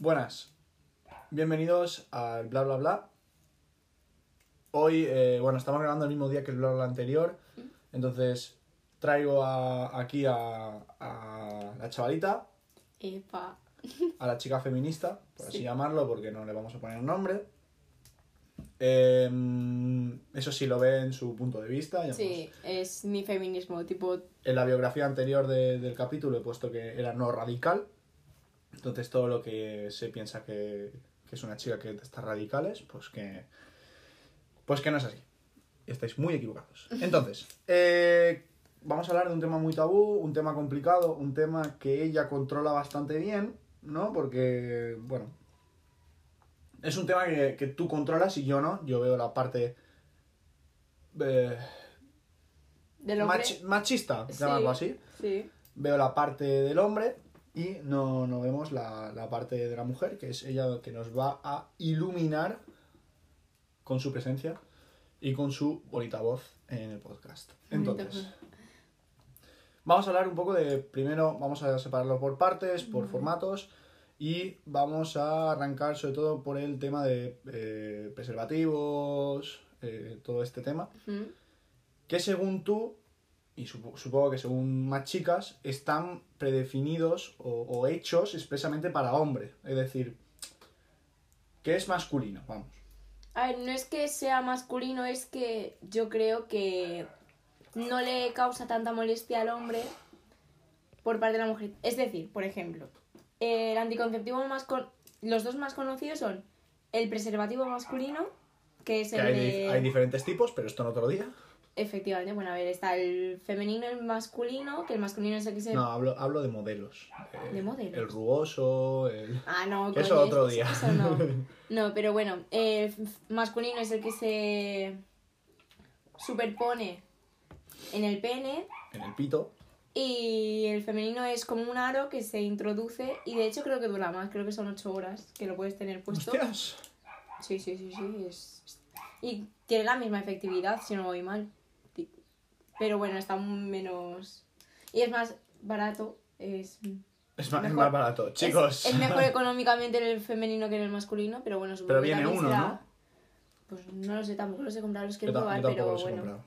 Buenas, bienvenidos al bla bla bla. Hoy, eh, bueno, estamos grabando el mismo día que el bla bla anterior, entonces traigo a- aquí a, a la chavalita, Epa. a la chica feminista, por así Sí. llamarlo, porque no le vamos a poner un nombre. Em, eso sí lo ve en su punto de vista. ya Sí, es mi feminismo, tipo, En la biografía anterior de- del capítulo he puesto que era no radical. Entonces todo lo que se piensa que, que es una chica que está radicales, pues que. Pues que no es así. Estáis muy equivocados. Entonces, eh, vamos a hablar de un tema muy tabú, un tema complicado, un tema que ella controla bastante bien, ¿no? Porque, bueno. Es un tema que, que tú controlas y yo no. Yo veo la parte. eh, del hombre. Mach- machista, Sí. llamarlo así. Sí. Veo la parte del hombre y no, no vemos la, la parte de la mujer, que es ella que nos va a iluminar con su presencia y con su bonita voz en el podcast. Entonces, vamos a hablar un poco de, primero vamos a separarlo por partes, por formatos, y vamos a arrancar sobre todo por el tema de eh, preservativos, eh, todo este tema que según tú, y supo- supongo que según más chicas, están predefinidos o, o hechos expresamente para hombre. Es decir, que es masculino, vamos. A ver, no es que sea masculino, es que yo creo que no le causa tanta molestia al hombre por parte de la mujer. Es decir, por ejemplo, el anticonceptivo más con... los dos más conocidos son el preservativo masculino, que es Que el hay, de... di- hay diferentes tipos, pero esto en otro día. Efectivamente, bueno, a ver, está el femenino y el masculino, que el masculino es el que se... No, hablo, hablo de modelos. Eh, ¿De modelos? El rugoso, el... Ah, no, Eso coño, otro eso- día. eso no. No, pero bueno, el masculino es el que se superpone en el pene en el pito. y el femenino es como un aro que se introduce y de hecho creo que dura más, creo que son 8 horas que lo puedes tener puesto. ¡Hostias! Sí, sí, sí, sí. Es... Y tiene la misma efectividad, si no voy mal. Pero bueno, está menos... Y es más barato, es... Es Mejor. más barato. Chicos. Es, es mejor económicamente en el femenino que en el masculino, pero bueno, Pero viene uno, será- ¿no? Pues no lo sé, tampoco los he comprado, los quiero probar, pero los he bueno. comprado.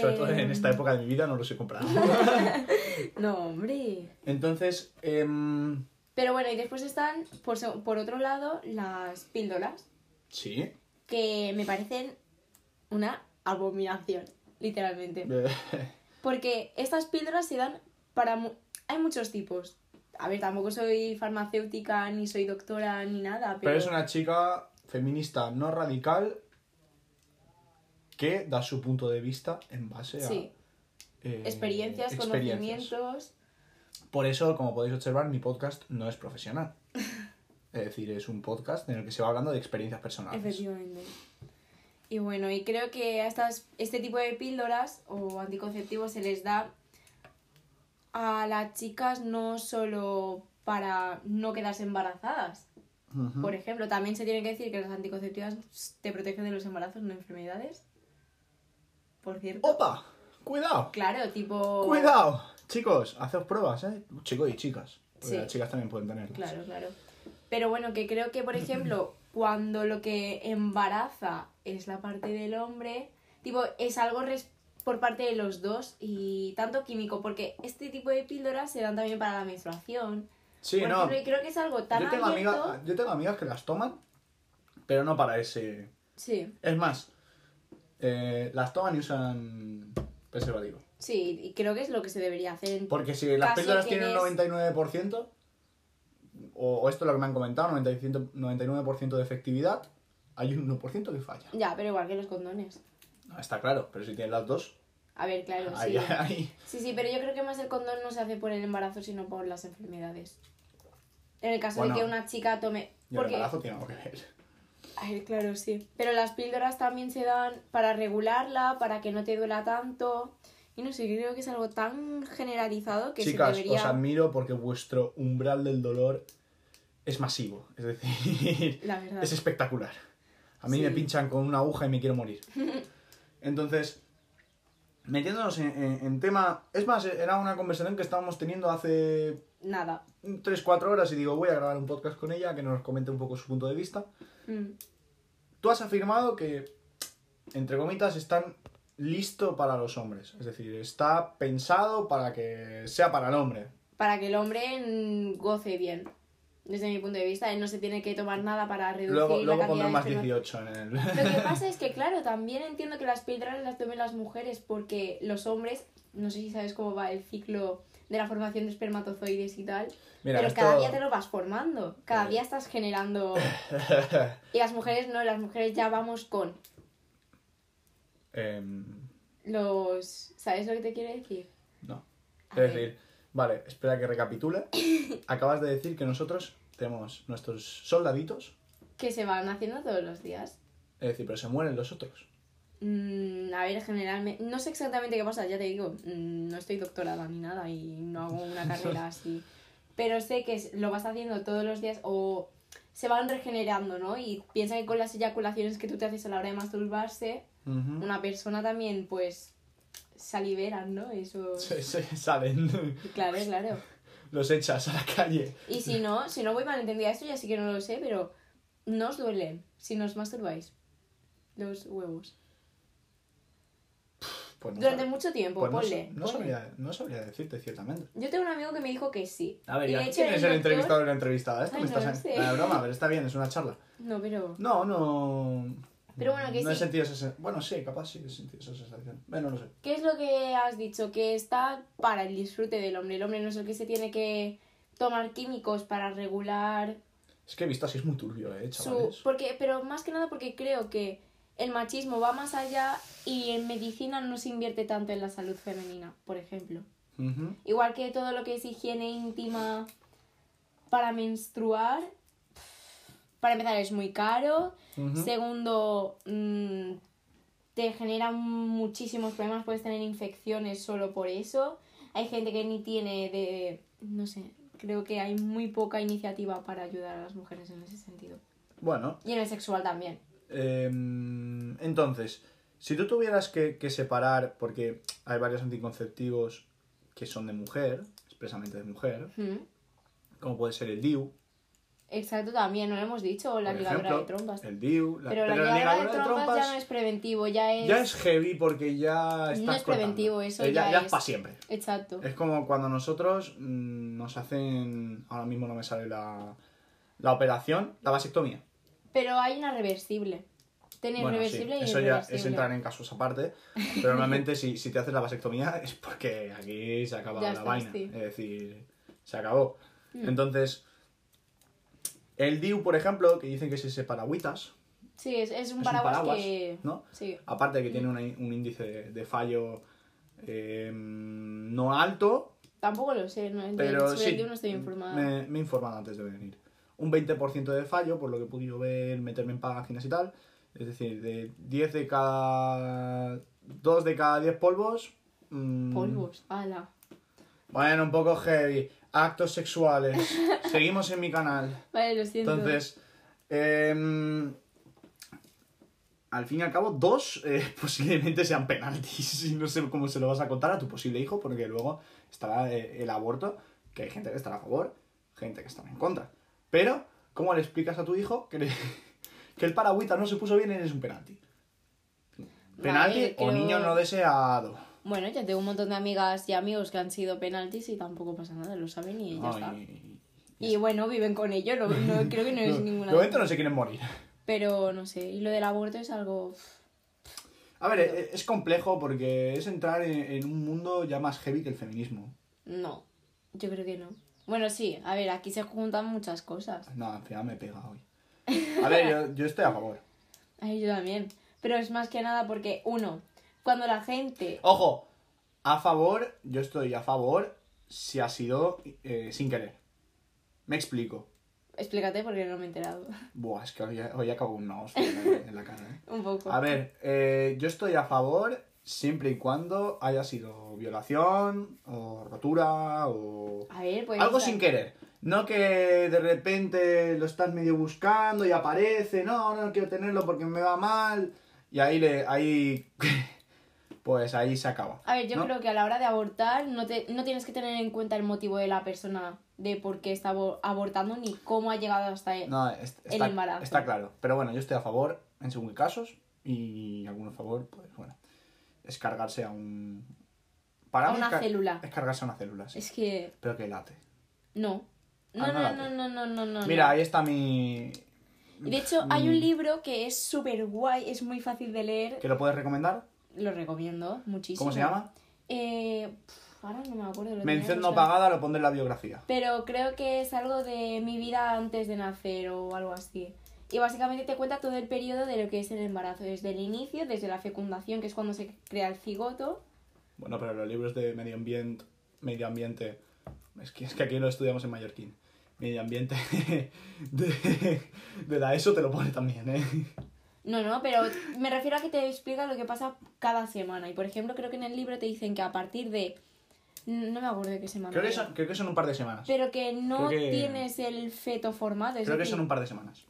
Sobre todo en Eh, esta época de mi vida no los he comprado. No, hombre. Entonces, em, Pero bueno, y después están, por, por otro lado, las píldoras, sí. que me parecen una abominación, literalmente. Porque estas píldoras se dan para... mu- Hay muchos tipos. A ver, tampoco soy farmacéutica, ni soy doctora, ni nada, pero... Pero es una chica feminista no radical que da su punto de vista en base a eh, experiencias, experiencias. conocimientos... Por eso, como podéis observar, mi podcast no es profesional. Es decir, es un podcast en el que se va hablando de experiencias personales. Efectivamente. Y bueno, y creo que a estas, este tipo de píldoras o anticonceptivos se les da a las chicas no solo para no quedarse embarazadas. Por ejemplo, también se tiene que decir que los anticonceptivos te protegen de los embarazos, no enfermedades. Por cierto. ¡Opa! ¡Cuidado! Claro, tipo... ¡Cuidado! Chicos, haced pruebas, ¿eh? Chicos y chicas. Porque Sí. las chicas también pueden tenerlas. Claro, claro. Pero bueno, que creo que, por ejemplo, cuando lo que embaraza es la parte del hombre, tipo, es algo res- por parte de los dos y tanto químico, porque este tipo de píldoras se dan también para la menstruación. Sí, por no. ejemplo, y creo que es algo tan Yo tengo, abierto. amiga- yo tengo amigas que las toman, pero no para ese... Sí, Es más, eh, las toman y usan preservativo. sí, y creo que es lo que se debería hacer. en- Porque si las píldoras tienen un des- 99%, o, o esto es lo que me han comentado, 95 99% de efectividad, hay un 1% que falla. Ya, pero igual que los condones. No, está claro, pero si tienes las dos, A ver, claro, ahí, sí. ahí. Sí, sí, pero yo creo que más el condón no se hace por el embarazo, sino por las enfermedades. En el caso Bueno, de que una chica tome... Y el Porque... embarazo tiene algo que ver. Ay, claro, sí. Pero las píldoras también se dan para regularla, para que no te duela tanto. Y no sé, creo que es algo tan generalizado que Chicas, se debería... os admiro porque vuestro umbral del dolor es masivo. Es decir, La es espectacular. A mí Sí. me pinchan con una aguja y me quiero morir. Entonces, metiéndonos en, en- en tema... Es más, era una conversación que estábamos teniendo hace nada. 3-4 horas y digo, voy a grabar un podcast con ella que nos comente un poco su punto de vista. Mm. Tú has afirmado que, entre comitas, están listo para los hombres. Es decir, está pensado para que sea para el hombre. Para que el hombre goce bien. Desde mi punto de vista, él no se tiene que tomar nada para reducir Luego, la luego cantidad de más esperma- 18 en el... Lo que pasa es que, claro, también entiendo que las píldoras las tomen las mujeres porque los hombres, no sé si sabes cómo va el ciclo de la formación de espermatozoides y tal, Mira, pero esto- cada día te lo vas formando, cada Eh. día estás generando... Y las mujeres no, las mujeres ya vamos con Em, los... ¿Sabes lo que te quiero decir? no. Es decir, vale, espera que recapitule. Acabas de decir que nosotros tenemos nuestros soldaditos, Que se van haciendo todos los días. es decir, pero se mueren los otros. Mm, a ver, generalmente, no sé exactamente qué pasa, ya te digo, mm, no estoy doctorada ni nada y no hago una carrera así, pero sé que lo vas haciendo todos los días o se van regenerando, ¿no? Y piensa que con las eyaculaciones que tú te haces a la hora de masturbarse, una persona también, pues, saliveran, ¿no? Eso, Se, se salen, claro, claro. los echas a la calle. Y si no, si no voy mal entendida esto, ya sí que no lo sé, pero no os duelen si nos masturbáis los huevos. Pues no Durante mucho tiempo, pues no, ponle. no ponle. sabría, no sabría decirte ciertamente. Yo tengo un amigo que me dijo que sí. A ver, Y ya de hecho quién es el el doctor- entrevistado y la entrevistada. Esto Ay, me no estás sé. Ah, broma, pero está bien, es una charla. No, pero. No, no. Pero bueno, que no he sí. sentido esa sen- Bueno, sí, capaz sí he sentido esa sensación. Bueno, no sé. ¿Qué es lo que has dicho? Que está para el disfrute del hombre. El hombre no es el que se tiene que tomar químicos para regular Es que he visto así es muy turbio, eh, su. chavales. Porque, pero más que nada porque creo que el machismo va más allá y en medicina no se invierte tanto en la salud femenina, por ejemplo. Igual que todo lo que es higiene íntima para menstruar, para empezar es muy caro. Segundo, mm, te genera muchísimos problemas, puedes tener infecciones solo por eso. Hay gente que ni tiene de... no sé, creo que hay muy poca iniciativa para ayudar a las mujeres en ese sentido. Bueno, Y en el sexual también. em, entonces, si tú tuvieras que, que separar, porque hay varios anticonceptivos que son de mujer, expresamente de mujer, Mm. como puede ser el DIU, Exacto, también, no lo hemos dicho, la por ligadura ejemplo, de trompas. el DIU, la, Pero la pero ligadura de trompas, ya no es preventivo, ya es... ya es heavy porque ya estás es preventivo, eso Eh, ya ya es. es para siempre. Exacto. Es como cuando nosotros mm, nos hacen, ahora mismo no me sale la, la operación, la vasectomía. Pero hay una reversible. Tener Bueno, sí, reversible y eso ya es entrar en casos aparte, pero normalmente si, si te haces la vasectomía es porque aquí se acaba Ya la está, vaina, sí. es decir, se acabó. Mm. Entonces, el DIU, por ejemplo, que dicen que es ese paraguitas, Sí, es, es un es un paraguas, que... ¿no? Sí. Aparte de que tiene una- un índice de, de fallo eh, no alto, Tampoco lo sé, no, pero sobre sí, el DIU no estoy informada. Me, me he informado antes de venir. Un 20% de fallo, por lo que he podido ver, meterme en páginas y tal. Es decir, de 10 de cada... 2 de cada 10 polvos... mm, Polvos, ala. Bueno, un poco heavy. Actos sexuales. Seguimos en mi canal. Vale, lo siento. Entonces, em, al fin y al cabo, dos eh, posiblemente sean penaltis. Y no sé cómo se lo vas a contar a tu posible hijo, porque luego estará eh, el aborto, que hay gente que estará a favor, gente que estará en contra. Pero, ¿cómo le explicas a tu hijo que, le- que el paragüita no se puso bien y es un penalti? Penalti Vale, o creo- niño no deseado. Bueno, ya tengo un montón de amigas y amigos que han sido penaltis y tampoco pasa nada, lo saben y ya está. Ay, Y bueno, viven con ello, no, no- creo que no es de ninguna... momento no se quieren morir. Pero no sé, y lo del aborto es algo... A ver, e- es complejo porque es entrar en, en un mundo ya más heavy que el feminismo. No, yo creo que no. Bueno, sí, a ver, aquí se juntan muchas cosas. No, al final me pega hoy. A ver, yo, yo estoy a favor. Ay, yo también. Pero es más que nada porque, uno, cuando la gente... Ojo, a favor, yo estoy a favor si ha sido eh, sin querer. Me explico. Explícate porque no me he enterado. Buah, es que hoy, hoy acabo un hostia en la, cara, ¿eh? Un poco. A ver, eh, yo estoy a favor siempre y cuando haya sido violación o rotura o... A ver, pues... Algo sin querer. No que de repente lo estás medio buscando y aparece, no, no quiero tenerlo porque me va mal. Y ahí le, ahí, pues ahí se acaba. A ver, yo ¿no? creo que a la hora de abortar no, te, no tienes que tener en cuenta el motivo de la persona de por qué está abo- abortando ni cómo ha llegado hasta. No, es- El está, embarazo. está claro. Pero bueno, yo estoy a favor en según qué casos y alguno a favor, pues bueno, es cargarse a un... Para A una es célula. Es cargarse a una célula, sí. Es que Pero que late. no. No, Ah, no no, no, no, no, no, no. Mira, ahí está mi... Y de hecho, hay un libro que es súper guay, es muy fácil de leer. ¿Que lo puedes recomendar? Lo recomiendo muchísimo. ¿Cómo se llama? Eh, pf, ahora no me acuerdo. lo Mención no pagada, lo pondré en la biografía. Pero creo que es algo de mi vida antes de nacer o algo así. Y básicamente te cuenta todo el periodo de lo que es el embarazo, desde el inicio, desde la fecundación, que es cuando se crea el cigoto. Bueno, pero los libros de medio ambiente, medio ambiente, es que, es que aquí lo estudiamos en mallorquín. Medio ambiente de, de la ESO te lo pone también, ¿eh? No, no, pero me refiero a que te explica lo que pasa cada semana. Y por ejemplo, creo que en el libro te dicen que a partir de. No me acuerdo de qué semana. Creo que, son, creo que son un par de semanas. Pero que no que- tienes el feto formado. Es Creo que son un par de semanas.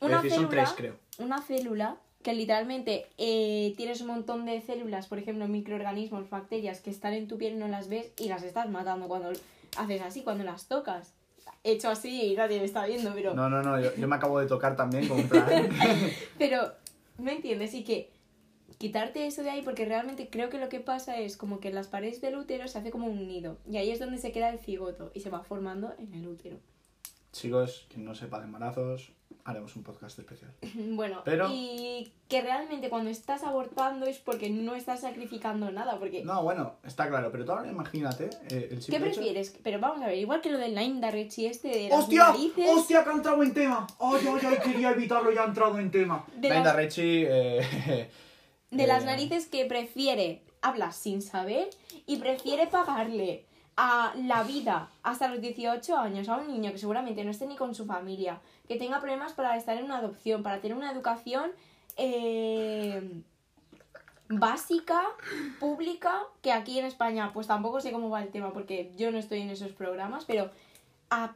una es decir, son célula, tres, creo. Una célula que literalmente eh, tienes un montón de células, por ejemplo, microorganismos, bacterias que están en tu piel y no las ves y las estás matando cuando haces así, cuando las tocas. Hecho así y nadie me está viendo, pero. No, no, no, yo, yo me acabo de tocar también con un plan. Pero, ¿me entiendes? Y que quitarte eso de ahí, porque realmente creo que lo que pasa es como que en las paredes del útero se hace como un nido. Y ahí es donde se queda el cigoto y se va formando en el útero. Chicos, quien no sepa de embarazos, haremos un podcast especial. Bueno, Pero- y que realmente cuando estás abortando es porque no estás sacrificando nada, porque... No, bueno, está claro, pero tú ahora imagínate eh, el ¿Qué hecho- prefieres? Pero vamos a ver, igual que lo del Nine Darrechi este de las ¡Hostia! narices... ¡Hostia, que ha entrado en tema! ¡Ay, ay, ay! Quería evitarlo y ha entrado en tema. De, las, Rechi, eh, de eh, las narices que prefiere hablar sin saber y prefiere pagarle a la vida hasta los 18 años a un niño que seguramente no esté ni con su familia, que tenga problemas para estar en una adopción, para tener una educación eh, básica, pública, que aquí en España pues tampoco sé cómo va el tema porque yo no estoy en esos programas, pero a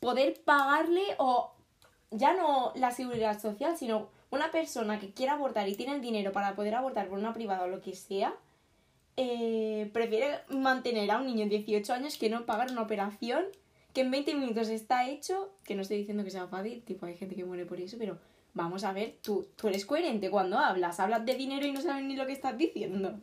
poder pagarle o ya no la seguridad social, sino una persona que quiera abortar y tiene el dinero para poder abortar por una privada o lo que sea, eh, prefiere mantener a un niño de 18 años que no pagar una operación que en 20 minutos está hecho, que no estoy diciendo que sea fácil, tipo hay gente que muere por eso, pero vamos a ver, tú, tú eres coherente cuando hablas, hablas de dinero y no sabes ni lo que estás diciendo.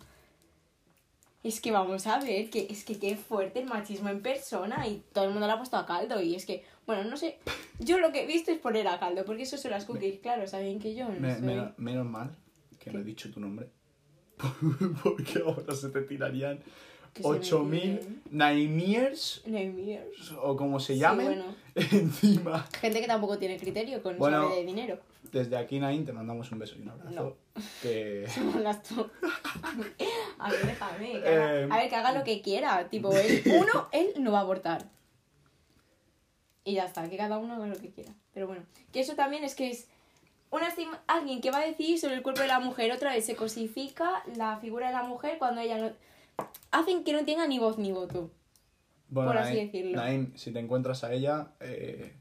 Es que vamos a ver, que es que qué fuerte el machismo en persona y todo el mundo lo ha puesto a caldo y es que, bueno, no sé, yo lo que he visto es poner a caldo, porque eso son las cookies, claro, saben que yo no me- soy... me- menos mal que no he ¿Qué? dicho tu nombre. Porque ahora se te tirarían Que se me 8000 tiren. Nightmares Nightmares. o como se Sí, llamen bueno. encima. Gente que tampoco tiene criterio con Bueno. de dinero. Desde aquí, Nain, te mandamos un beso y un abrazo. Que... Se hablas tú. A ver, déjame. que haga- Eh, A ver, que haga lo que quiera. Tipo, él, uno, él no va a abortar. Y ya está, que cada uno haga lo que quiera. Pero bueno, que eso también es que es una alguien que va a decir sobre el cuerpo de la mujer. Otra vez se cosifica la figura de la mujer cuando ella no. Hacen que no tenga ni voz ni voto. Bueno, Por así decirlo. Naim, si te encuentras a ella, eh,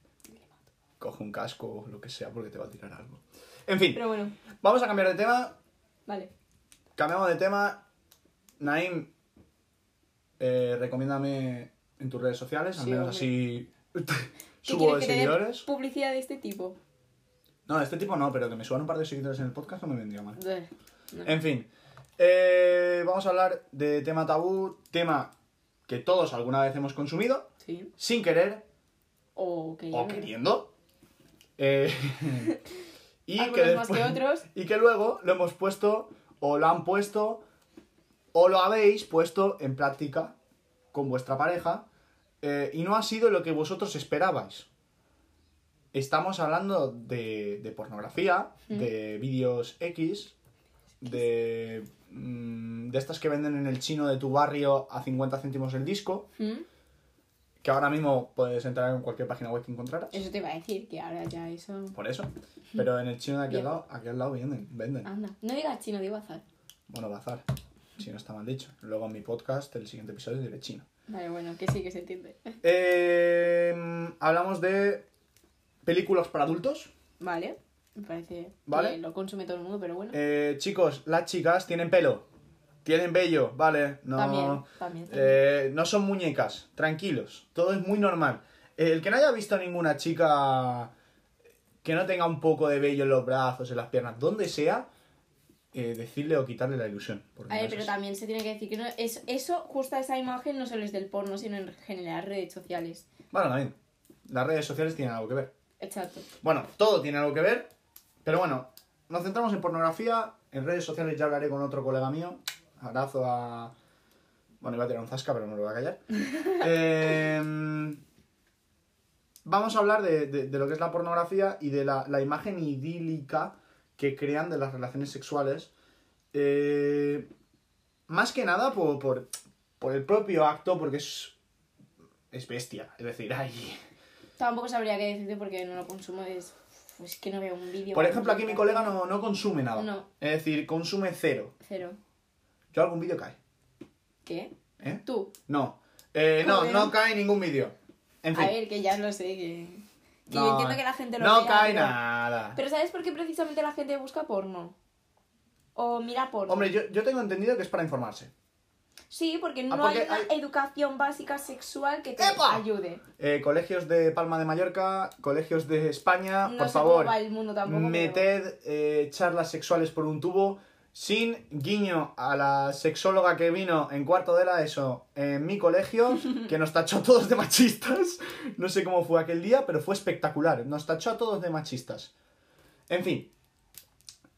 coge un casco o lo que sea porque te va a tirar algo. En fin, Pero bueno, vamos a cambiar de tema. vale. Cambiamos de tema. Naim, eh, recomiéndame en tus redes sociales, al Sí, menos hombre. así ¿Qué subo de seguidores. publicidad de este tipo? No, este tipo no, pero que me suban un par de seguidores en el podcast no me vendría mal. Eh, no. En fin, eh, vamos a hablar de tema tabú, tema que todos alguna vez hemos consumido, Sí. sin querer O que o queriendo. Eh, y, Algunos que más que después- otros. y que luego lo hemos puesto, o lo han puesto, o lo habéis puesto en práctica con vuestra pareja, eh, y no ha sido lo que vosotros esperabais. Estamos hablando de, de pornografía, Mm. de vídeos X, de, mm, de estas que venden en el chino de tu barrio a 50 céntimos el disco, ¿Mm? que ahora mismo puedes entrar en cualquier página web que encontraras. Eso te iba a decir, que ahora ya eso... Por eso. Pero en el chino de aquí al lado, aquí al lado venden, venden. Anda, no digas chino, digo azar. Bueno, bazar. Si no está mal dicho. Luego en mi podcast, el siguiente episodio diré chino. Vale, bueno, que sí, que se entiende. Eh, hablamos de películas para adultos. Vale, me parece Vale. que lo consume todo el mundo, pero bueno. Eh, chicos, las chicas tienen pelo. tienen vello, vale, no, También, también. eh, no son muñecas, tranquilos, todo es muy normal. El que no haya visto ninguna chica que no tenga un poco de vello en los brazos, en las piernas, donde sea, eh, decirle o quitarle la ilusión. A ver, pero también se tiene que decir que no, es, eso, justo esa imagen, no solo es del porno, sino en general redes sociales. Bueno, también, las redes sociales tienen algo que ver. Exacto. Bueno, todo tiene algo que ver, pero bueno, nos centramos en pornografía, en redes sociales ya hablaré con otro colega mío, abrazo a... Bueno, iba a tirar un zasca, pero no lo voy a callar. Em, vamos a hablar de, de- de lo que es la pornografía y de la, la imagen idílica que crean de las relaciones sexuales. Eh, más que nada por, por, por el propio acto, porque es, es bestia. Es decir, hay... Tampoco sabría qué decirte porque no lo consumo, es... Pues que no veo un vídeo. Por ejemplo, aquí mi colega no, no consume nada. No. Es decir, consume cero. Cero. Yo algún vídeo cae. ¿Qué? ¿Eh? Tú. No. Eh, no, no cae ningún vídeo. En fin. A ver, que ya lo sé, que... que No, yo entiendo que la gente lo No vea, cae pero- nada. Pero ¿sabes por qué precisamente la gente busca porno? O mira porno. Hombre, yo, yo tengo entendido que es para informarse. Sí, porque no Ah, porque hay una hay- educación básica sexual que te ¡Epa! ayude. Eh, colegios de Palma de Mallorca, colegios de España, No por sé favor, cómo va el mundo tampoco. pero- meted eh, charlas sexuales por un tubo sin guiño a la sexóloga que vino en cuarto de la ESO en mi colegio, que nos tachó a todos de machistas. No sé cómo fue aquel día, pero fue espectacular. Nos tachó a todos de machistas. En fin.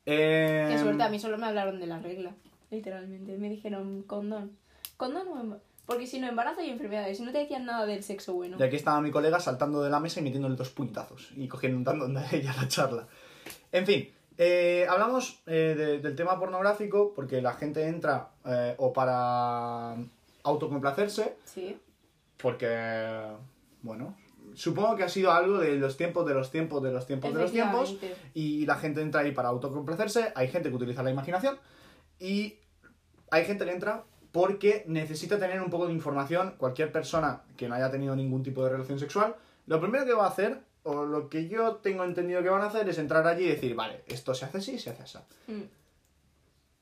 Eh, Qué suerte, a mí solo me hablaron de la regla, literalmente. Me dijeron condón. Condón o emba- Porque si no, embarazo y enfermedades. Si no te decían nada del sexo bueno. Y aquí estaba mi colega saltando de la mesa y metiéndole dos puñetazos y cogiendo dando de ella la charla. En fin, eh, hablamos eh, de- del tema pornográfico porque la gente entra eh, o para autocomplacerse, Sí. porque, bueno, supongo que ha sido algo de los tiempos, de los tiempos, de los tiempos, de los tiempos, y la gente entra ahí para autocomplacerse, hay gente que utiliza la imaginación y hay gente que entra porque necesita tener un poco de información. Cualquier persona que no haya tenido ningún tipo de relación sexual, lo primero que va a hacer, o lo que yo tengo entendido que van a hacer, es entrar allí y decir, vale, esto se hace así, se hace así. Mm.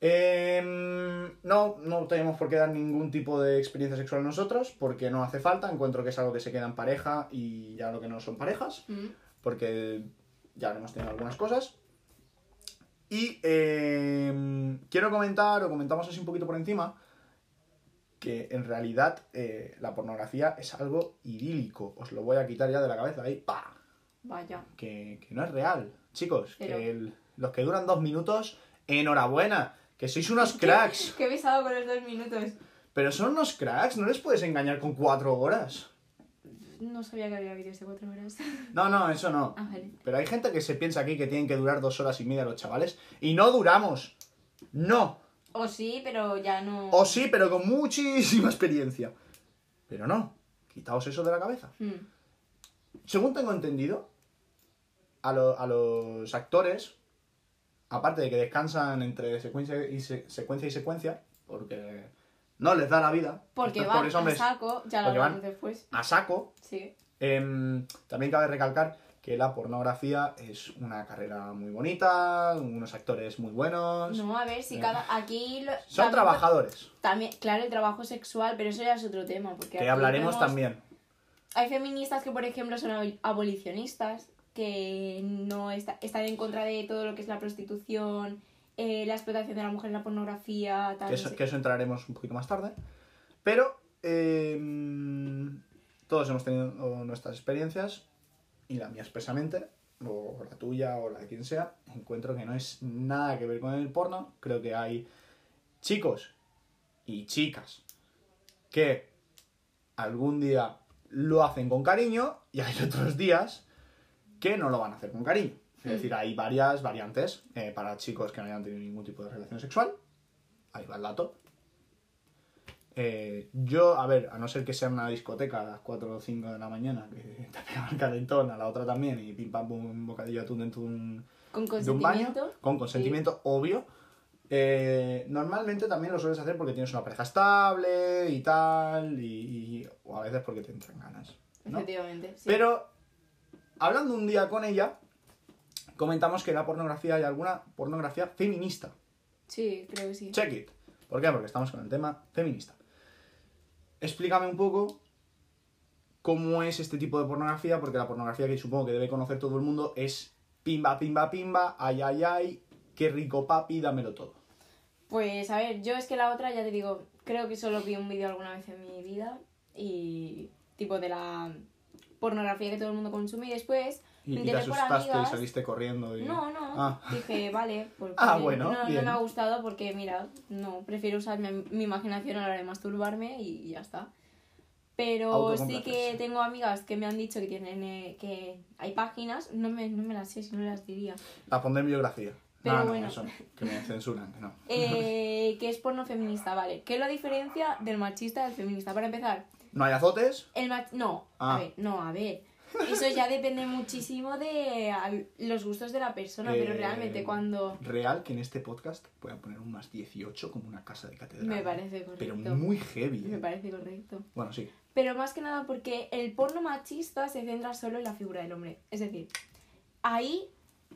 Em, no, no tenemos por qué dar ningún tipo de experiencia sexual nosotros, porque no hace falta. Encuentro que es algo que se queda en pareja y ya lo que no son parejas Mm. porque ya hemos tenido algunas cosas. Y eh, quiero comentar, o comentamos así un poquito por encima, que en realidad eh, la pornografía es algo idílico. Os lo voy a quitar ya de la cabeza ahí, ¡pa! Vaya. Que, que no es real. Chicos, Pero- que el- los que duran dos minutos, enhorabuena, que sois unos cracks. Qué pesado con los dos minutos. Pero son unos cracks, no les puedes engañar con cuatro horas. No sabía que había vídeos de cuatro horas. No, no, eso no. Ah, vale. Pero hay gente que se piensa aquí que tienen que durar dos horas y media los chavales. Y no duramos. No. O sí, pero ya no. O sí, pero con muchísima experiencia. Pero no. Quitaos eso de la cabeza. Mm. Según tengo entendido, a, lo- a los actores, aparte de que descansan entre secuencia y, se- secuencia y secuencia, porque no les da la vida. Porque estos van a saco, ya lo van- después. a saco. Sí. Em, también cabe recalcar que la pornografía es una carrera muy bonita, unos actores muy buenos. No, a ver, si Eh. cada. Aquí. lo- Son también- trabajadores, También, claro, el trabajo sexual, pero eso ya es otro tema. Porque que hablaremos vemos- también. Hay feministas que, por ejemplo, son abol- abolicionistas, que no está- están en contra de todo lo que es la prostitución, eh, la explotación de la mujer en la pornografía, tal. Que eso, que eso entraremos un poquito más tarde. Pero em, todos hemos tenido nuestras experiencias y la mía expresamente, o la tuya o la de quien sea, encuentro que no es nada que ver con el porno. Creo que hay chicos y chicas que algún día lo hacen con cariño y hay otros días que no lo van a hacer con cariño. Es decir, hay varias variantes eh, para chicos que no hayan tenido ningún tipo de relación sexual. Ahí va el dato. Eh, yo, a ver, a no ser que sea una discoteca a las 4 o 5 de la mañana, que te pega el calentón, a la otra también, y pim pam pum, un bocadillo atún dentro de un, Con de un baño, consentimiento. con consentimiento obvio. Eh, normalmente también lo sueles hacer porque tienes una pareja estable y tal, y, y- o a veces porque te entran ganas. ¿no? Efectivamente. sí. Pero, hablando un día con ella, comentamos que en la pornografía hay alguna pornografía feminista. Sí, creo que sí. Check it. ¿Por qué? Porque estamos con el tema feminista. Explícame un poco cómo es este tipo de pornografía, porque la pornografía que supongo que debe conocer todo el mundo es pimba, pimba, pimba, ay, ay, ay, qué rico papi, dámelo todo. Pues a ver, yo es que la otra, ya te digo, creo que solo vi un vídeo alguna vez en mi vida y tipo de la pornografía que todo el mundo consume y después Y, y te asustaste y saliste corriendo. Y... No, no, Ah. dije, vale, pues Ah, bueno, no, no me ha gustado porque, mira, no, prefiero usar mi, mi imaginación a la hora de masturbarme y ya está. Pero sí que tengo amigas que me han dicho que tienen eh, que hay páginas, no me, no me las sé, si no las diría, La pondré en biografía. Pero no, no, bueno. eso que me censuran, que no. eh, que es porno feminista, ¿vale? ¿Qué lo diferencia del machista del feminista? Para empezar, ¿No hay azotes? el mach... No, Ah. a ver, no, a ver. Eso ya depende muchísimo de los gustos de la persona, pero Eh, realmente cuando... Real que en este podcast puedan poner un más 18 como una casa de catedral. Me parece correcto. Pero muy heavy. Me ¿eh? parece correcto. Bueno, sí. Pero más que nada porque el porno machista se centra solo en la figura del hombre. Es decir, ahí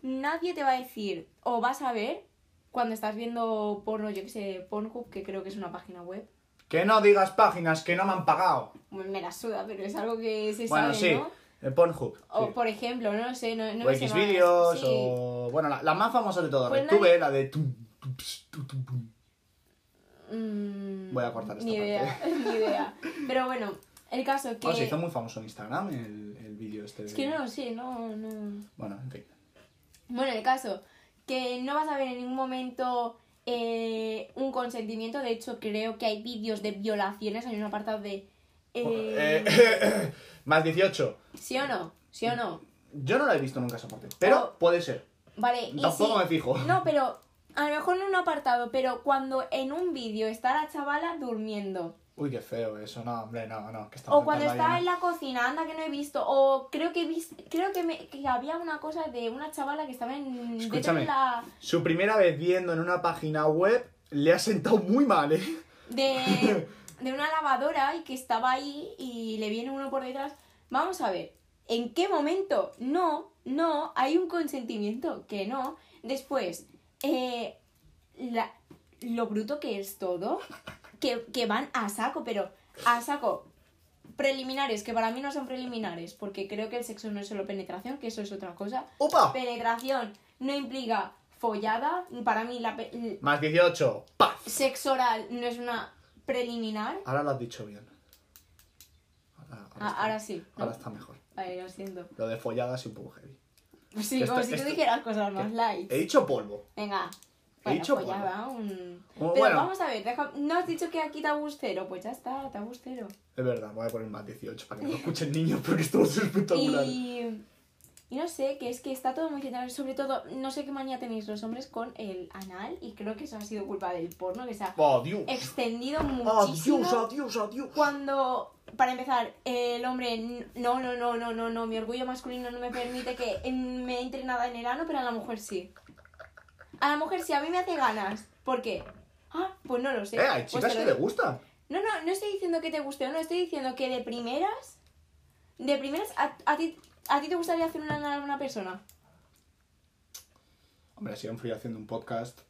nadie te va a decir o vas a ver cuando estás viendo porno, yo que sé, Pornhub, que creo que es una página web. Que no digas páginas que no me han pagado. Bueno, Me la suda, pero es algo que se Bueno, sabe, sí. ¿no? El Pornhub. O sí. por ejemplo, no sé, no, no o más. Xvideos, Sí. o. Bueno, la, la más famosa de todas. Pues la tuve, nadie- la de. Mm, Voy a cortar esta Ni parte. idea, ni idea. Pero bueno, el caso que... Bueno, se hizo muy famoso en Instagram el, el vídeo este. de- Es que no sé, no, no... Bueno, en fin. Bueno, el caso, que no vas a ver en ningún momento eh, un consentimiento. De hecho, creo que hay vídeos de violaciones. Hay un apartado de. eh, Eh, más 18. ¿Sí o no? ¿Sí o no? Yo no la he visto nunca esa parte. Pero O- puede ser. Vale, y Tampoco me fijo. No, pero a lo mejor en un apartado, pero cuando en un vídeo está la chavala durmiendo. Uy, qué feo eso. No, hombre, no, no. Que O cuando entrando está ahí en la cocina, anda que no he visto. O creo que he vis- creo que, me- que había una cosa de una chavala que estaba en dentro Escúchame. de la. Su primera vez viendo en una página web le ha sentado muy mal, ¿eh? de, de una lavadora y que estaba ahí y le viene uno por detrás. Vamos a ver, ¿en qué momento? No, no, hay un consentimiento, que no. Después, eh, la- lo bruto que es todo, que, que van a saco, pero a saco. Preliminares, que para mí no son preliminares, porque creo que el sexo no es solo penetración, que eso es otra cosa. ¡Opa! Penetración no implica follada, para mí la Más 18. ¡Paf! sexo oral no es una preliminar. Ahora lo has dicho bien. Ahora, Ah, está- ahora sí. ¿no? Ahora está mejor. Lo siento. Lo de follada sí un poco heavy. Pues sí, Esto- como si esto- tú dijeras cosas más ¿Qué? light. He dicho polvo. Venga. He dicho pues ya polvo. va, un... Pero bueno. vamos a ver, deja- no has dicho que aquí tabús cero, pues ya está, tabús cero. Es verdad, voy a poner más 18 para que no escuchen niños porque esto es espectacular. Y... y no sé, que es que está todo muy centrado, sobre todo, no sé qué manía tenéis los hombres con el anal, y creo que eso ha sido culpa del porno, que se ha ¡Oh, extendido ¡Adiós, muchísimo. adiós, adiós! Cuando, para empezar, el hombre, no, no, no, no, no, no, mi orgullo masculino no me permite que me entre nada en el ano, pero a la mujer sí. A la mujer sí, a mí me hace ganas. ¿Por qué? Ah, pues no lo sé. Eh, hay Pues chicas que le digo. gustan. No, no, no estoy diciendo que te guste o no, estoy diciendo que de primeras, de primeras, a, a ti, ¿a ti te gustaría hacer una a una persona? Hombre, si aún fui haciendo un podcast.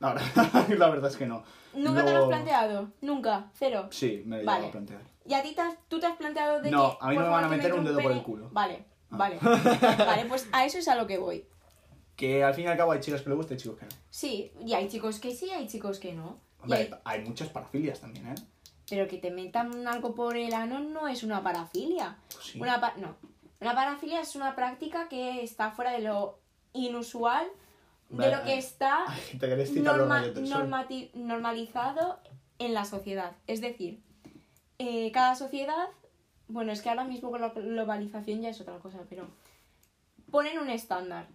Ahora, la verdad es que no. ¿Nunca te lo has No- planteado? ¿Nunca? ¿Cero? Sí, me lo he Vale. llegado a plantear. ¿Y a ti te has- tú te has planteado de No, que... a mí no me van a meter un dedo por el culo. Vale, Ah. vale. vale, pues a eso es a lo que voy. Que al fin y al cabo hay chicas que le gusta y chicos que no. Sí, y hay chicos que sí, hay chicos que no. Y Hombre, hay- hay muchas parafilias también, ¿eh? Pero que te metan algo por el ano no es una parafilia. Pues sí. Una pa- no. Una parafilia es una práctica que está fuera de lo inusual, de lo que está norma- normati- normalizado en la sociedad. Es decir, eh, cada sociedad, bueno, es que ahora mismo con la globalización ya es otra cosa, pero ponen un estándar.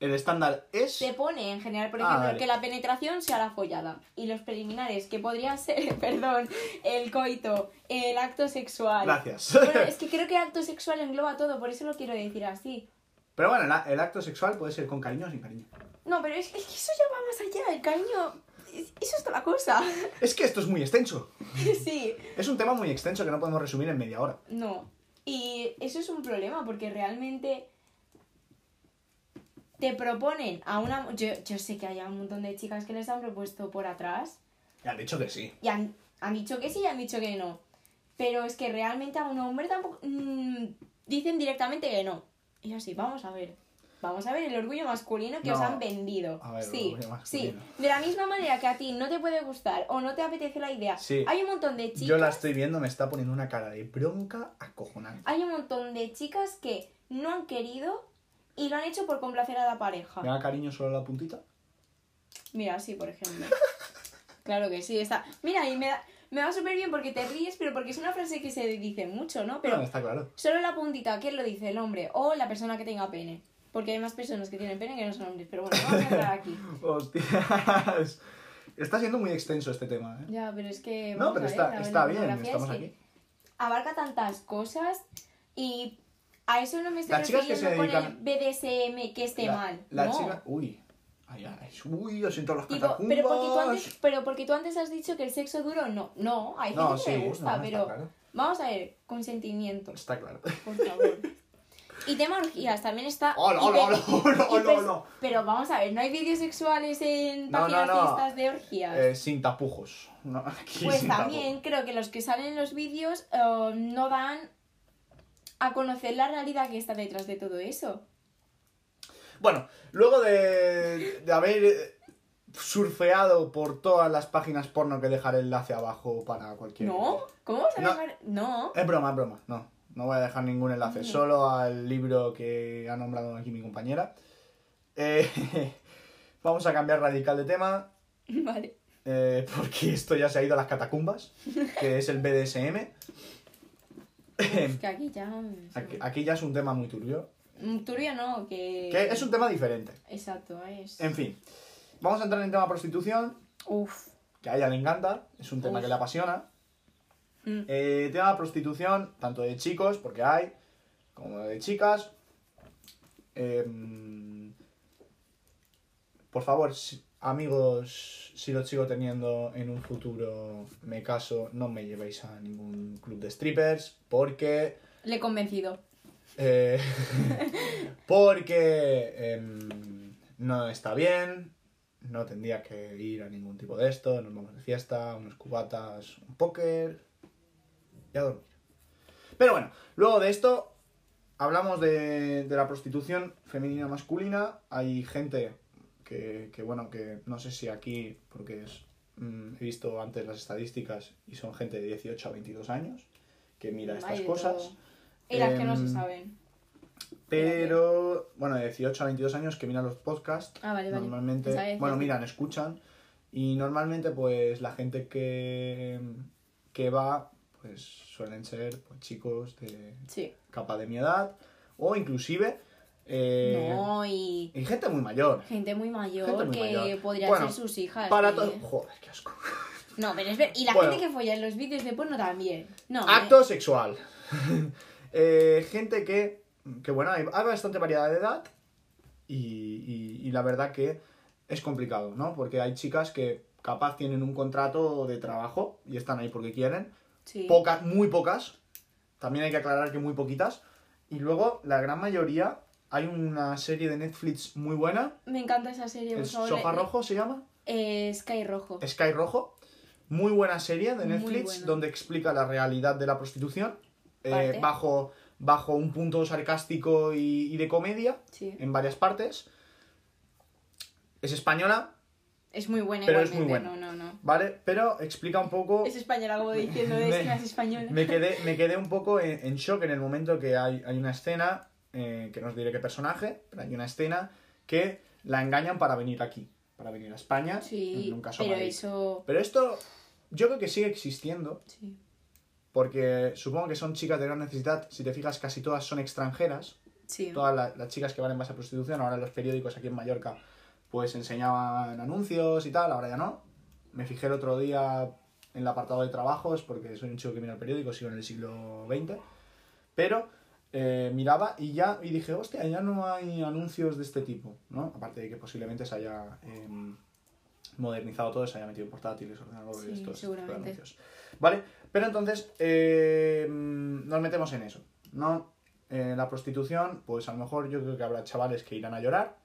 El estándar es. Se pone en general, por Ah, ejemplo, que la penetración sea la follada. Y los preliminares, que podrían ser, perdón, el coito, el acto sexual. Gracias. Bueno, es que creo que acto sexual engloba todo, por eso lo quiero decir así. Pero bueno, la- el acto sexual puede ser con cariño o sin cariño. No, pero es, que eso ya va más allá, el cariño. es- Eso es otra cosa. Es que esto es muy extenso. sí. Es un tema muy extenso que no podemos resumir en media hora. No. Y eso es un problema, porque realmente te proponen a una... Yo, yo sé que hay un montón de chicas que les han propuesto por atrás Y han dicho que sí. Y han, han dicho que sí y han dicho que no. Pero es que realmente a un hombre tampoco... mm, dicen directamente que no. Y así, vamos a ver. Vamos a ver el orgullo masculino que os han vendido. A ver, sí, sí. De la misma manera que a ti no te puede gustar o no te apetece la idea. Sí. Hay un montón de chicas... Yo la estoy viendo, me está poniendo una cara de bronca acojonante. Hay un montón de chicas que no han querido y lo han hecho por complacer a la pareja. ¿Me da cariño solo la puntita? Mira, sí, por ejemplo. claro que sí, está. Mira, y me, da- me va súper bien porque te ríes, pero porque es una frase que se dice mucho, ¿no? Pero No, está claro. solo la puntita, ¿quién lo dice? El hombre o la persona que tenga pene. Porque hay más personas que tienen pene que no son hombres. Pero bueno, vamos a entrar aquí. Hostias. Está siendo muy extenso este tema, ¿eh? Ya, pero es que. No, pero a ver, está, está bien, es estamos que aquí. Abarca tantas cosas y. A eso no me estoy Las chicas que se refiriendo con dedican- el BDSM que esté La- mal. La no. chica... Uy. Ay, ay, uy, yo siento las catacumbas. pero porque, tú antes, pero porque tú antes has dicho que el sexo duro no. No, hay gente No, que sí, le gusta, no, pero claro. vamos a ver, consentimiento, Está claro. por favor. y tema orgías también está. ¡Hola, hola, hola! Pero vamos a ver, ¿no hay vídeos sexuales en No, no, páginas no. de orgías? Eh, sin tapujos. Aquí pues sin también creo que los que salen en los vídeos eh, no dan a conocer la realidad que está detrás de todo eso. Bueno, luego de, de haber surfeado por todas las páginas porno que dejaré enlace abajo para cualquier... ¿No? ¿Cómo vas a No. dejar? No. Es broma, es broma. No, no voy a dejar ningún enlace. No. Solo al libro que ha nombrado aquí mi compañera. Eh, vamos a cambiar radical de tema. Vale. eh, porque esto ya se ha ido a las catacumbas. Que es el BDSM. Es que aquí ya. Aquí, aquí ya es un tema muy turbio. Mm, Turbio no, que. Que es un tema diferente. Exacto, es. En fin. Vamos a entrar en el tema prostitución. Uf. Que a ella le encanta. Es un tema Uf. que le apasiona. Mm. Eh, tema prostitución, tanto de chicos, porque hay, como de chicas. Em, por favor, si- amigos, si lo sigo teniendo en un futuro, me caso, no me llevéis a ningún club de strippers, porque... Le he convencido. eh, porque em, no está bien, no tendría que ir a ningún tipo de esto, nos vamos de fiesta, unos cubatas, un póker y a dormir. Pero bueno, luego de esto hablamos de, de la prostitución femenina masculina. Hay gente que, que, bueno, que no sé si aquí, porque es, mm, he visto antes las estadísticas y son gente de 18 a 22 años que mira estas cosas. Y las que no se Em, saben. Pero, bueno, de 18 a 22 años que miran los podcasts. Ah, vale, vale. Normalmente, bueno, miran, escuchan. Y normalmente, pues, la gente que, que va, pues, suelen ser pues, chicos de Sí. capa de mi edad. O inclusive... eh, no, y. y gente muy mayor. Gente muy mayor Gente muy que mayor. podría Bueno, ser sus hijas. Para y- todo... Joder, qué asco. No, pero es ver... Y la Bueno. gente que folla en los vídeos de porno también. No. ¿eh? Acto sexual. Eh, gente que, que bueno, hay, hay bastante variedad de edad y, y- y la verdad que es complicado, ¿no? Porque hay chicas que capaz tienen un contrato de trabajo y están ahí porque quieren. Sí. Pocas, muy pocas. También hay que aclarar que muy poquitas. Y luego, la gran mayoría, hay una serie de Netflix muy buena. Me encanta esa serie, por ¿El favor. Sofá le- Rojo se llama? Eh, Sky Rojo. Sky Rojo. Muy buena serie de Netflix donde explica la realidad de la prostitución eh, bajo, bajo un punto sarcástico y, y de comedia Sí. en varias partes. Es española, Es muy buena Pero es muy buena. No, no, no. ¿vale? Pero explica un poco... Es española, como diciendo, es que no es española. Me quedé, me quedé un poco en, en shock en el momento que hay, hay una escena, eh, que no os diré qué personaje, pero hay una escena que la engañan para venir aquí, para venir a España, Sí, en un caso pero eso... Pero esto yo creo que sigue existiendo, Sí. Porque supongo que son chicas de gran necesidad. Si te fijas, casi todas son extranjeras. Sí. Todas la- las chicas que van en base a prostitución, ahora en los periódicos aquí en Mallorca, pues enseñaban anuncios y tal, ahora ya no. Me fijé el otro día en el apartado de trabajos, porque soy un chico que mira el periódico, sigo en el siglo XX. Pero eh, miraba y ya y dije, hostia, ya no hay anuncios de este tipo, ¿no? Aparte de que posiblemente se haya em, modernizado todo, se haya metido portátiles, ordenadores, Sí, seguramente. anuncios. ¿Vale? Pero entonces eh, nos metemos en eso, ¿no? La prostitución, pues a lo mejor yo creo que habrá chavales que irán a llorar,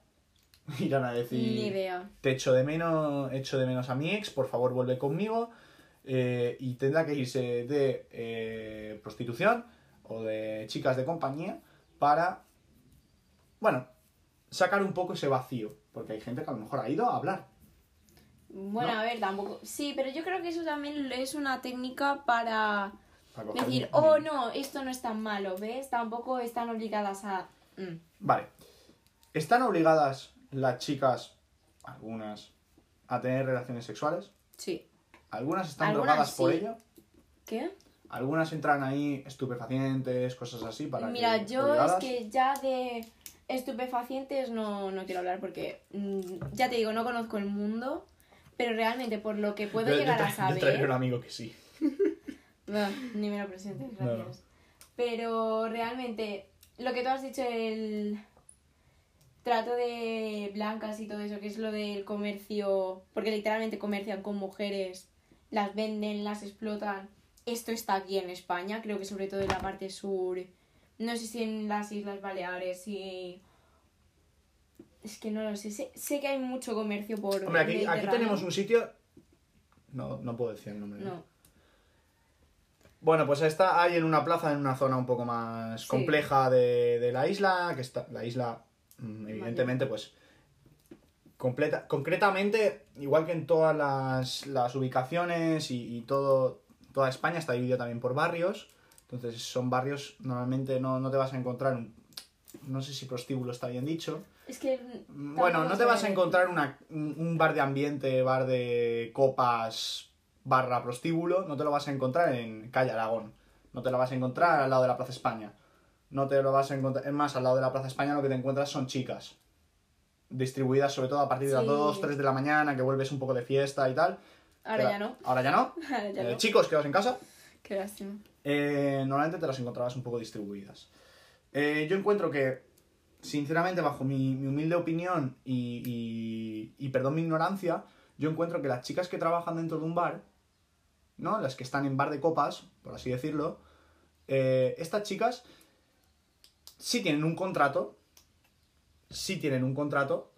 Irán a decir... Ni idea. Te echo de menos, echo de menos a mi ex, por favor vuelve conmigo. eh, y tendrá que irse de eh, prostitución o de chicas de compañía para, bueno, sacar un poco ese vacío. Porque hay gente que a lo mejor ha ido a hablar. Bueno, ¿No? a ver, tampoco. Sí, pero yo creo que eso también es una técnica para decir, un- oh no, esto no es tan malo, ¿ves? Tampoco están obligadas a. Mm. Vale. ¿Están obligadas las chicas, algunas, a tener relaciones sexuales? Sí. ¿Algunas están Algunas drogadas por ello? ¿Qué? Algunas entran ahí estupefacientes, cosas así para Mira, que yo obligadas. es que ya de estupefacientes no, no quiero hablar porque mm, ya te digo, no conozco el mundo, pero realmente por lo que puedo Yo- yo llegar a yo traeré saber. un amigo que sí. No, ni me lo presentes, No, no. gracias. Pero realmente, lo que tú has dicho, el trato de blancas y todo eso, que es lo del comercio, porque literalmente comercian con mujeres, las venden, las explotan. Esto está aquí en España, creo que sobre todo en la parte sur. No sé si en las Islas Baleares y... Es que no lo sé. Sé, sé que hay mucho comercio por... Hombre, aquí, tenemos un sitio... No, no puedo decir el nombre. No. Bueno, pues está ahí en una plaza, en una zona un poco más Sí. compleja de, de la isla, que está la isla, mm, evidentemente, pues completa, concretamente, igual que en todas las, las ubicaciones y, y todo, toda España está dividida también por barrios, entonces son barrios, normalmente no, no te vas a encontrar, un- no sé si prostíbulo está bien dicho, Es que... bueno, tampoco no te vas a encontrar una- un bar de ambiente, bar de copas, barra prostíbulo, no te lo vas a encontrar en Calle Aragón. No te lo vas a encontrar al lado de la Plaza España. No te lo vas a encontrar... Es más, al lado de la Plaza España lo que te encuentras son chicas. Distribuidas sobre todo a partir de las Sí. 2, 3 de la mañana, que vuelves un poco de fiesta y tal. Ahora ya no. Ahora ya no. Ahora ya Eh, no. chicos, quedaos en casa. Qué lástima. Eh, normalmente te las encontrabas un poco distribuidas. Eh, yo encuentro que, sinceramente, bajo mi, mi humilde opinión y, y- y perdón mi ignorancia, yo encuentro que las chicas que trabajan dentro de un bar, ¿no? Las que están en bar de copas, por así decirlo, eh, estas chicas sí tienen un contrato, sí tienen un contrato,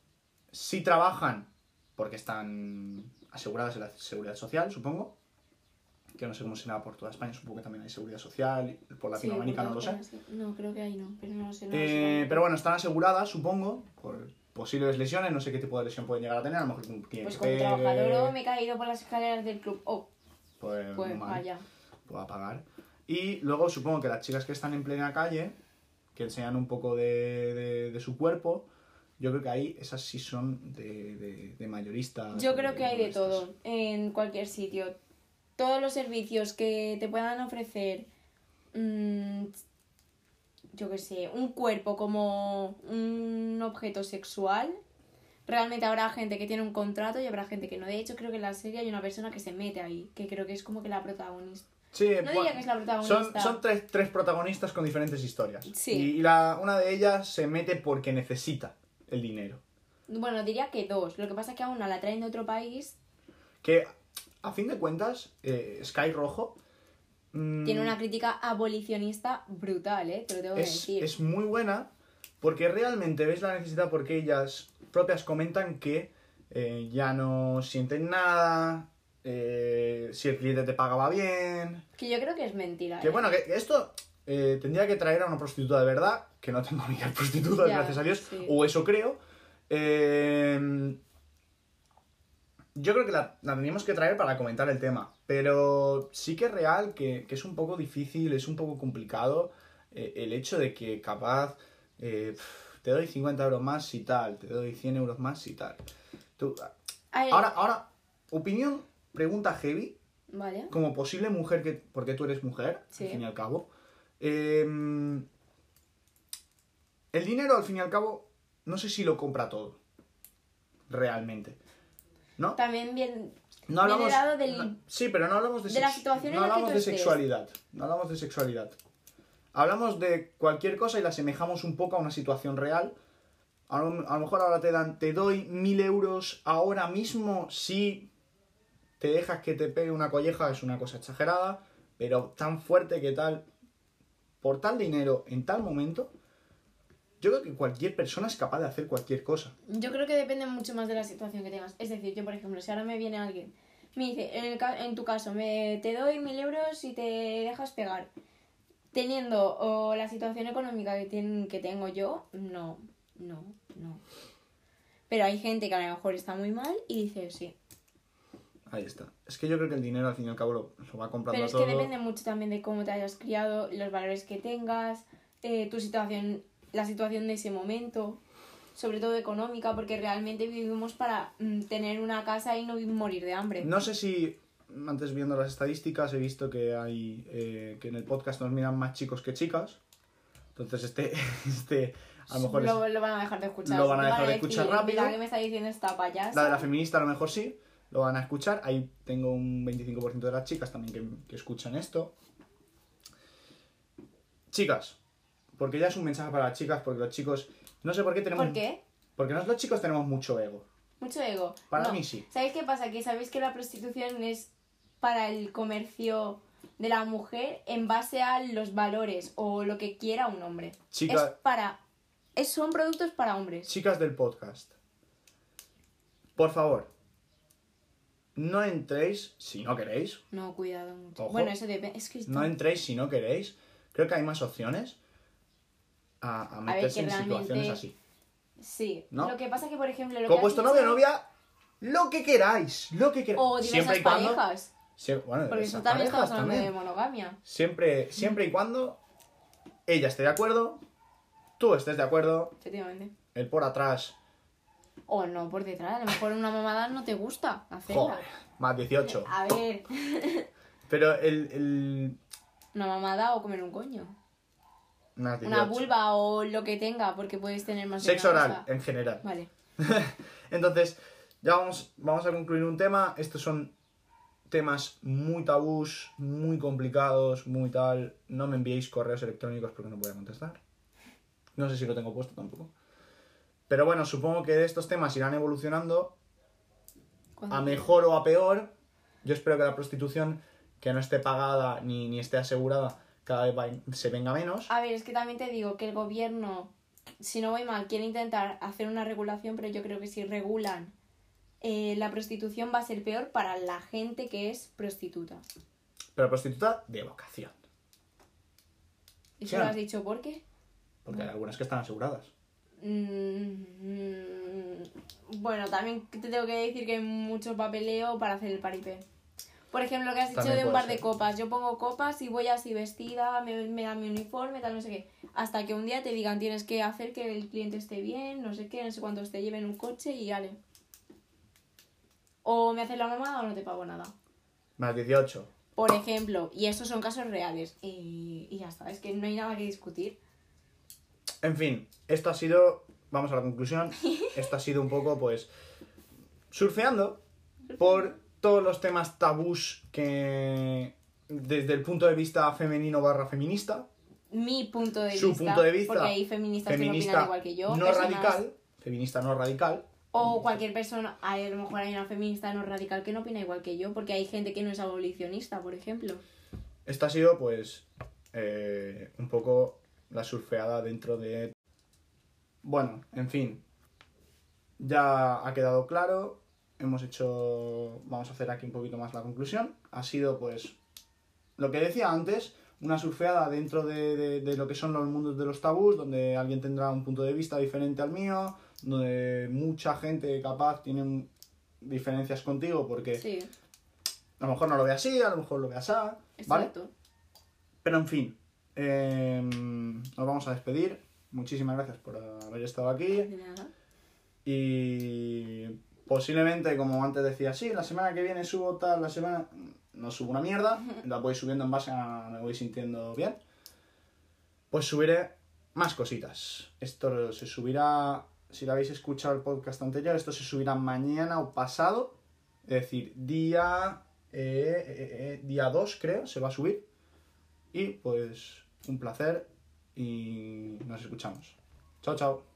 sí trabajan porque están aseguradas en la seguridad social, supongo, que no sé cómo será por toda España, supongo que también hay seguridad social, por Sí, Latinoamérica no lo sé. No, creo que ahí no, pero no lo sé. No lo Eh, pero bueno, están aseguradas, supongo, por posibles lesiones, no sé qué tipo de lesión pueden llegar a tener, a lo mejor un cliente Pues como trabajador me he caído por las escaleras del club. Oh, pues, pues mal, vaya. pueda pagar. Y luego supongo que las chicas que están en plena calle, que enseñan un poco de, de- de su cuerpo, yo creo que ahí esas sí son de, de, de mayoristas. Yo creo que hay de todo en cualquier sitio. Todos los servicios que te puedan ofrecer, mm, yo qué sé, un cuerpo como un objeto sexual. Realmente habrá gente que tiene un contrato y habrá gente que no. De hecho, creo que en la serie hay una persona que se mete ahí, que creo que es como que la protagonista. Sí, No bueno, diría que es la protagonista. Son, son tres, tres protagonistas con diferentes historias. Sí. Y, y la, una de ellas se mete porque necesita el dinero. Bueno, diría que dos. Lo que pasa es que a una la traen de otro país, Que, a fin de cuentas, eh, Sky Rojo... mm, tiene una crítica abolicionista brutal, ¿eh? Te lo tengo que es, decir. es muy buena porque realmente ves la necesidad porque ellas propias comentan que eh, ya no sienten nada, eh, si el cliente te pagaba bien... Que yo creo que es mentira. Que ¿eh? bueno, que esto eh, tendría que traer a una prostituta de verdad, que no tengo ni prostitutas, Ya, gracias a Dios, sí. o eso creo. Eh, yo creo que la, la tendríamos que traer para comentar el tema, pero sí que es real que, que es un poco difícil, es un poco complicado eh, el hecho de que capaz eh, te doy 50 euros más y tal, te doy 100 euros más y tal. Tú- ahora, ahora, opinión, pregunta heavy, Vale. como posible mujer, que porque tú eres mujer, Sí. al fin y al cabo. Eh, el dinero, al fin y al cabo, no sé si lo compra todo. Realmente. ¿No? También bien. No hablamos. Del- no- sí, pero no hablamos de, de sex- no hablamos de estés. sexualidad. No hablamos de sexualidad. Hablamos de cualquier cosa y la asemejamos un poco a una situación real. A lo, a lo mejor ahora te dan, te doy mil euros ahora mismo si te dejas que te pegue una colleja, es una cosa exagerada, pero tan fuerte que tal, por tal dinero, en tal momento, Yo creo que cualquier persona es capaz de hacer cualquier cosa. Yo creo que depende mucho más de la situación que tengas. Es decir, yo por ejemplo, si ahora me viene alguien, me dice, en, el en tu caso, me, te doy mil euros y te dejas pegar. Teniendo la situación económica que, tien- que tengo yo, no, no, no. Pero hay gente que a lo mejor está muy mal y dice sí. Ahí está. Es que yo creo que el dinero al fin y al cabo lo, lo va comprando Pero es todo. que depende mucho también de cómo te hayas criado, los valores que tengas, eh, tu situación, la situación de ese momento, sobre todo económica, porque realmente vivimos para mm, tener una casa y no morir de hambre. No sé si antes viendo las estadísticas he visto que hay eh, que en el podcast nos miran más chicos que chicas. Entonces este, este a lo mejor es- lo, van a dejar de escuchar. lo van a Te dejar de decir, escuchar rápido. Mira, ¿qué me está diciendo esta payasa? la de la feminista a lo mejor sí, lo van a escuchar. Ahí tengo un 25% de las chicas también que, que escuchan esto. Chicas, porque ya es un mensaje para las chicas, porque los chicos, no sé por qué tenemos... ¿Por qué? Porque nosotros los chicos tenemos mucho ego. Mucho ego. Para No. mí sí. ¿Sabéis qué pasa? Que sabéis que la prostitución es para el comercio de la mujer en base a los valores o lo que quiera un hombre. Chica- Es para... es- son productos para hombres. Chicas del podcast, por favor, no entréis si no queréis. No, cuidado mucho. Ojo. Bueno, eso depende. Es que No entréis si no queréis. Creo que hay más opciones a, a meterse en situaciones así. Sí. ¿No? Lo que pasa que, por ejemplo... Lo Con que vuestro novio o novia, lo que queráis. Lo que queráis. O diversas parejas. Sie- bueno, Porque eso también parejas estamos hablando también. de monogamia. Siempre, siempre y cuando ella esté de acuerdo, tú estés de acuerdo, Efectivamente. el por atrás, O no, por detrás. A lo mejor una mamada no te gusta hacerla. joder, más 18. A ver, Pero el, el una mamada o comer un coño. más Una 18. vulva o lo que tenga, porque puedes tener más Sexo oral, cosa. en general. Vale. Entonces, ya vamos, vamos a concluir un tema. Estos son temas muy tabús, muy complicados, muy tal. No me enviéis correos electrónicos porque no voy a contestar. No sé si lo tengo puesto tampoco. Pero bueno, supongo que estos temas irán evolucionando a mejor o a peor. Yo espero que la prostitución, que no esté pagada ni, ni esté asegurada, cada vez va- se venga menos. A ver, es que también te digo que el gobierno, si no voy mal, quiere intentar hacer una regulación, pero yo creo que si regulan eh, la prostitución va a ser peor para la gente que es prostituta. Pero prostituta de vocación. ¿Y Sí, eso lo ¿no? has dicho por qué? Porque hay algunas que están aseguradas. Mm, bueno, también te tengo que decir que hay mucho papeleo para hacer el paripé. Por ejemplo, lo que has dicho También de un bar de copas. Yo pongo copas y voy así vestida, me, me dan mi uniforme, tal, no sé qué. Hasta que un día te digan tienes que hacer que el cliente esté bien, no sé qué, no sé cuántos te lleven un coche y ale. O me haces la mamada o no te pago nada. Más 18. Por ejemplo, y estos son casos reales. Y, y ya está, es que no hay nada que discutir. En fin, esto ha sido, vamos a la conclusión, esto ha sido un poco pues surfeando por todos los temas tabús que desde el punto de vista femenino barra feminista, Mi punto de su vista. punto de vista Porque hay feministas que no feminista opinan igual que yo. no personas- radical, feminista no radical, O cualquier persona, a lo mejor hay una feminista no radical que no opina igual que yo, porque hay gente que no es abolicionista, por ejemplo. Esta ha sido, pues, eh, un poco la surfeada dentro de... Bueno, en fin. Ya ha quedado claro. Hemos hecho... Vamos a hacer aquí un poquito más la conclusión. Ha sido, pues, lo que decía antes, una surfeada dentro de, de- de lo que son los mundos de los tabús, donde alguien tendrá un punto de vista diferente al mío, donde mucha gente capaz tiene diferencias contigo porque Sí, a lo mejor no lo ve así, a lo mejor lo ve así, ¿vale? exacto. Pero en fin, eh, nos vamos a despedir. Muchísimas gracias por haber estado aquí. Y posiblemente, como antes decía, sí, la semana que viene subo tal, la semana... No subo una mierda, la voy subiendo en base a me voy sintiendo bien. Pues subiré más cositas. Esto se subirá, si lo habéis escuchado el podcast anterior, esto se subirá mañana o pasado. Es decir, día, eh, eh, eh, día 2 creo, se va a subir. Y pues un placer y nos escuchamos. Chao, chao.